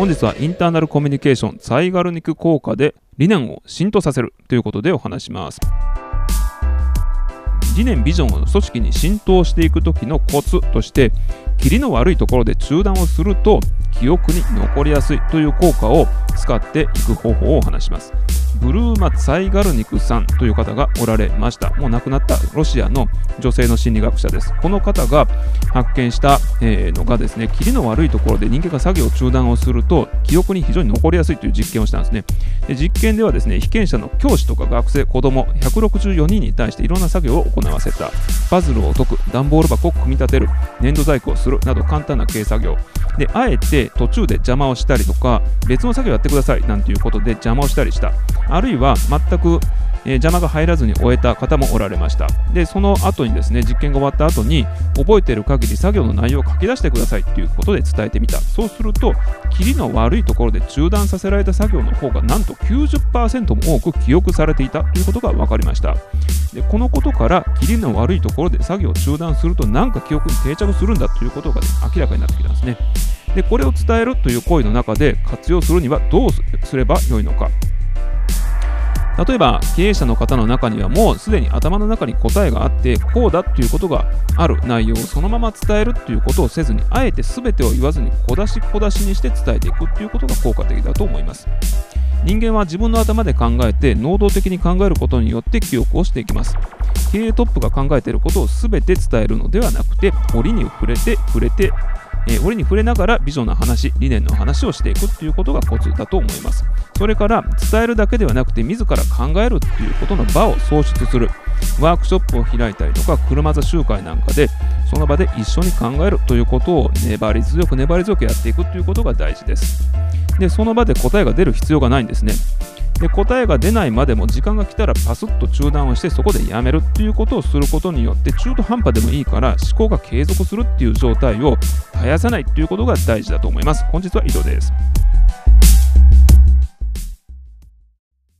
本日はインターナルコミュニケーションサイガルニク効果で理念を浸透させるということでお話します。理念ビジョンを組織に浸透していく時のコツとしてキリの悪いところで中断をすると記憶に残りやすいという効果を使っていく方法をお話します。ブルーマ・ツァイガルニクさんという方がおられました。もう亡くなったロシアの女性の心理学者です。この方が発見した、えのがですねキリの悪いところで人間が作業中断をすると記憶に非常に残りやすいという実験をしたんですね。で実験ではですね被験者の教師とか学生子供164人に対していろんな作業を行わせた。パズルを解く段ボール箱を組み立てる粘土細工をするなど簡単な軽作業。であえて途中で邪魔をしたりとか別の作業をやってくださいなんていうことで邪魔をしたりした。あるいは全くえー、邪魔が入らずに終えた方もおられました。でその後にですね実験が終わった後に覚えている限り作業の内容を書き出してくださいということで伝えてみた。そうするとキリの悪いところで中断させられた作業の方がなんと90%も多く記憶されていたということが分かりました。でこのことからキリの悪いところで作業を中断すると何か記憶に定着するんだということが、ね、明らかになってきたんですね。でこれを伝えるという行為の中で活用するにはどうすればよいのか。例えば経営者の方の中にはもうすでに頭の中に答えがあってこうだということがある内容をそのまま伝えるということをせずにあえて全てを言わずに小出し小出しにして伝えていくということが効果的だと思います。人間は自分の頭で考えて能動的に考えることによって記憶をしていきます。経営トップが考えていることを全て伝えるのではなくて折に触れて触れてえー、折に触れながらビジョンの話、理念の話をしていくっていうことがコツだと思います。それから伝えるだけではなくて自ら考えるっていうことの場を創出する。ワークショップを開いたりとか車座集会なんかでその場で一緒に考えるということを粘り強く粘り強くやっていくということが大事です。で、その場で答えが出る必要がないんですね。で答えが出ないまでも時間が来たらパスッと中断をしてそこでやめるっていうことをすることによって中途半端でもいいから思考が継続するっていう状態を絶やさないっていうことが大事だと思います。本日は以上です。